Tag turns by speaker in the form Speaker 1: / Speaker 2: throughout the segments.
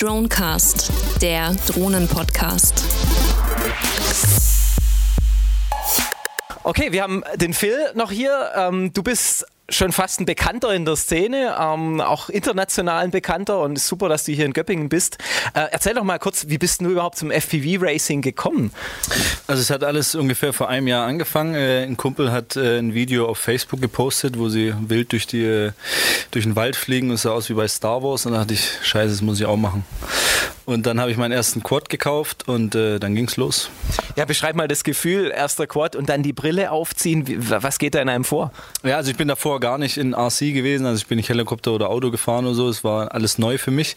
Speaker 1: Dronecast, der Drohnen-Podcast.
Speaker 2: Okay, wir haben den Phil noch hier. Ähm, du bist schon fast ein Bekannter in der Szene, ähm, auch international ein Bekannter und super, dass du hier in Göppingen bist. Äh, erzähl doch mal kurz, wie bist du überhaupt zum FPV-Racing gekommen?
Speaker 3: Also es hat alles ungefähr vor einem Jahr angefangen. Äh, ein Kumpel hat äh, ein Video auf Facebook gepostet, wo sie wild durch, die, äh, durch den Wald fliegen und es sah aus wie bei Star Wars und da dachte ich, scheiße, das muss ich auch machen. Und dann habe ich meinen ersten Quad gekauft und äh, dann ging es los.
Speaker 2: Ja, beschreib mal das Gefühl, erster Quad und dann die Brille aufziehen. Wie, was geht da in einem vor?
Speaker 3: Ja, also ich bin davor gar nicht in RC gewesen, also ich bin nicht Helikopter oder Auto gefahren oder so. Es war alles neu für mich.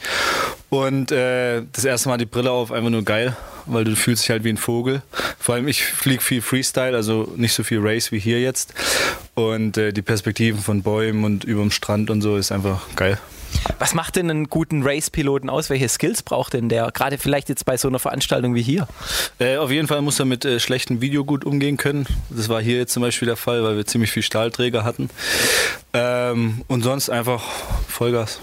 Speaker 3: Und äh, das erste Mal die Brille auf, einfach nur geil, weil du fühlst dich halt wie ein Vogel. Vor allem ich fliege viel Freestyle, also nicht so viel Race wie hier jetzt. Und äh, die Perspektiven von Bäumen und über dem Strand und so ist einfach geil.
Speaker 2: Was macht denn einen guten Race-Piloten aus? Welche Skills braucht denn der? Gerade vielleicht jetzt bei so einer Veranstaltung wie hier?
Speaker 3: Äh, auf jeden Fall muss er mit äh, schlechtem Video gut umgehen können. Das war hier jetzt zum Beispiel der Fall, weil wir ziemlich viel Stahlträger hatten. Ähm, und sonst einfach Vollgas.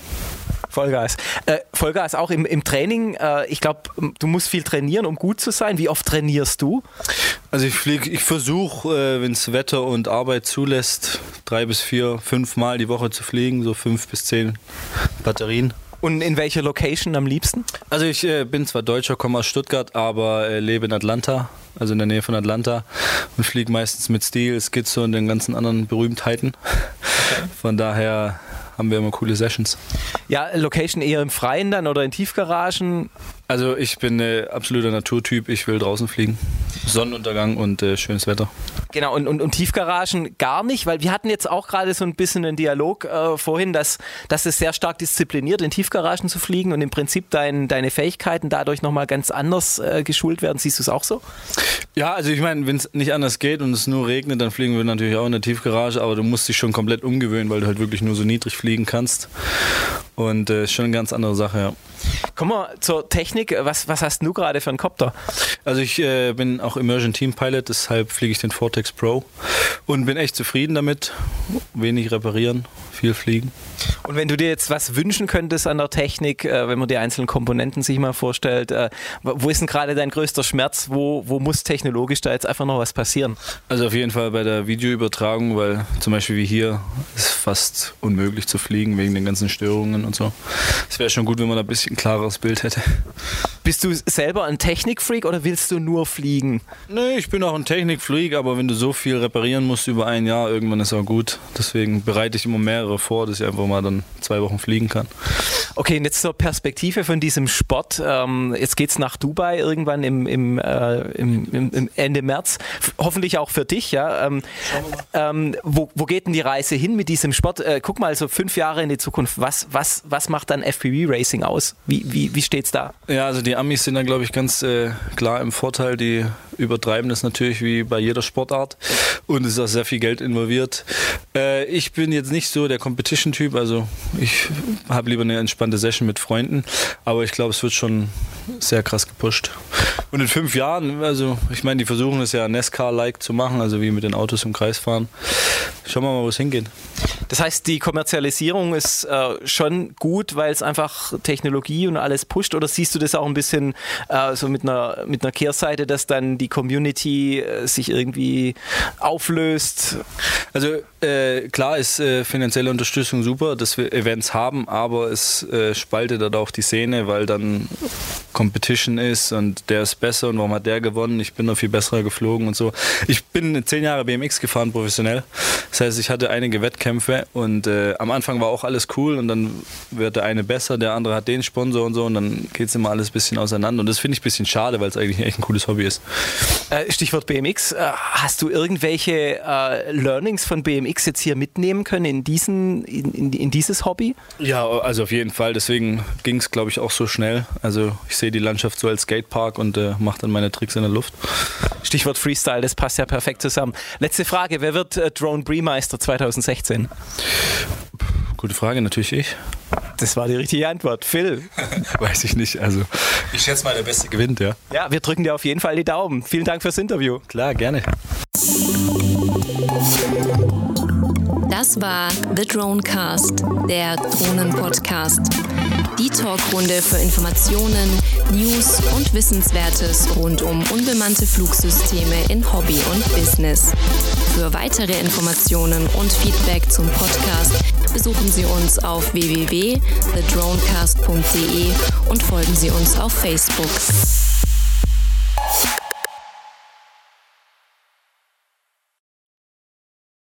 Speaker 2: Vollgas. Äh, Vollgas auch im, im Training. Äh, ich glaube, du musst viel trainieren, um gut zu sein. Wie oft trainierst du?
Speaker 3: Also ich fliege, ich versuche, äh, wenn es Wetter und Arbeit zulässt, drei bis vier, fünf Mal die Woche zu fliegen, so fünf bis zehn Batterien.
Speaker 2: Und in welcher Location am liebsten?
Speaker 3: Also ich äh, bin zwar Deutscher, komme aus Stuttgart, aber äh, lebe in Atlanta, also in der Nähe von Atlanta und fliege meistens mit Stil, Skizzo und den ganzen anderen Berühmtheiten. Von daher haben wir immer coole Sessions.
Speaker 2: Ja, Location eher im Freien dann oder in Tiefgaragen?
Speaker 3: Also ich bin äh, absoluter Naturtyp, ich will draußen fliegen. Sonnenuntergang und äh, schönes Wetter.
Speaker 2: Genau, und, und, und Tiefgaragen gar nicht, weil wir hatten jetzt auch gerade so ein bisschen einen Dialog äh, vorhin, dass, dass es sehr stark diszipliniert, in Tiefgaragen zu fliegen und im Prinzip dein, deine Fähigkeiten dadurch nochmal ganz anders äh, geschult werden. Siehst du es auch so?
Speaker 3: Ja, also ich meine, wenn es nicht anders geht und es nur regnet, dann fliegen wir natürlich auch in der Tiefgarage, aber du musst dich schon komplett umgewöhnen, weil du halt wirklich nur so niedrig fliegen kannst. Und äh, ist schon eine ganz andere Sache, ja.
Speaker 2: Kommen wir zur Technik. Was, was hast du gerade für einen Copter?
Speaker 3: Also ich äh, bin auch Immersion Team Pilot, deshalb fliege ich den Vortex Pro und bin echt zufrieden damit. Wenig reparieren, viel fliegen.
Speaker 2: Und wenn du dir jetzt was wünschen könntest an der Technik, äh, wenn man die einzelnen Komponenten sich mal vorstellt, äh, wo ist denn gerade dein größter Schmerz? Wo, wo muss technologisch da jetzt einfach noch was passieren?
Speaker 3: Also auf jeden Fall bei der Videoübertragung, weil zum Beispiel wie hier ist fast unmöglich zu fliegen wegen den ganzen Störungen und so. Es wäre schon gut, wenn man da ein bisschen klareres Bild hätte.
Speaker 2: Bist du selber ein Technikfreak oder willst du nur fliegen?
Speaker 3: Nee, ich bin auch ein Technikfreak, aber wenn du so viel reparieren musst über ein Jahr, irgendwann ist auch gut. Deswegen bereite ich immer mehrere vor, dass ich einfach mal dann zwei Wochen fliegen kann.
Speaker 2: Okay, und jetzt zur Perspektive von diesem Sport. Ähm, jetzt geht es nach Dubai irgendwann im, im, äh, im, im, Ende März. Hoffentlich auch für dich. Ja? Ähm, ähm, wo, wo geht denn die Reise hin mit diesem Sport? Äh, guck mal, so fünf Jahre in die Zukunft. Was, was, was macht dann FPV-Racing aus? Wie, wie, wie steht es da?
Speaker 3: Ja, also die Amis sind da, glaube ich, ganz äh, klar im Vorteil. Die übertreiben das natürlich wie bei jeder Sportart und es ist auch sehr viel Geld involviert. Äh, ich bin jetzt nicht so der Competition-Typ, also ich habe lieber eine entspannte Session mit Freunden, aber ich glaube, es wird schon sehr krass gepusht. Und in fünf Jahren, also ich meine, die versuchen es ja NASCAR-like zu machen, also wie mit den Autos im Kreis fahren. Schauen wir mal, wo es hingeht.
Speaker 2: Das heißt, die Kommerzialisierung ist äh, schon gut, weil es einfach Technologie und alles pusht, oder siehst du das auch ein bisschen äh, so mit einer, mit einer Kehrseite, dass dann die Community äh, sich irgendwie auflöst?
Speaker 3: Also äh, klar ist äh, finanzielle Unterstützung super, dass wir Events haben, aber es äh, spaltet dann auch die Szene, weil dann Competition ist und der ist besser und warum hat der gewonnen? Ich bin noch viel besser geflogen und so. Ich bin zehn Jahre BMX gefahren professionell. Das heißt, ich hatte einige Wettkämpfe und äh, am Anfang war auch alles cool und dann wird der eine besser, der andere hat den Sponsor und so und dann geht es immer alles ein bisschen auseinander und das finde ich ein bisschen schade, weil es eigentlich echt ein cooles Hobby ist.
Speaker 2: Äh, Stichwort BMX. Äh, hast du irgendwelche äh, Learnings von BMX jetzt hier mitnehmen können in, diesen, in, in, in dieses Hobby?
Speaker 3: Ja, also auf jeden Fall. Deswegen ging es, glaube ich, auch so schnell. Also ich sehe die Landschaft so als Skatepark und äh, mache dann meine Tricks in der Luft.
Speaker 2: Stichwort Freestyle, das passt ja perfekt zusammen. Letzte Frage, wer wird äh, Drone Bree-Meister 2016?
Speaker 3: Gute Frage, natürlich ich.
Speaker 2: Das war die richtige Antwort. Phil.
Speaker 3: Weiß ich nicht. Also, ich schätze mal, der Beste gewinnt, ja.
Speaker 2: Ja, wir drücken dir auf jeden Fall die Daumen. Vielen Dank fürs Interview.
Speaker 3: Klar, gerne.
Speaker 1: Das war The Dronecast, der Drohnen-Podcast. Die Talkrunde für Informationen, News und Wissenswertes rund um unbemannte Flugsysteme in Hobby und Business. Für weitere Informationen und Feedback zum Podcast besuchen Sie uns auf www.thedronecast.de und folgen Sie uns auf Facebook.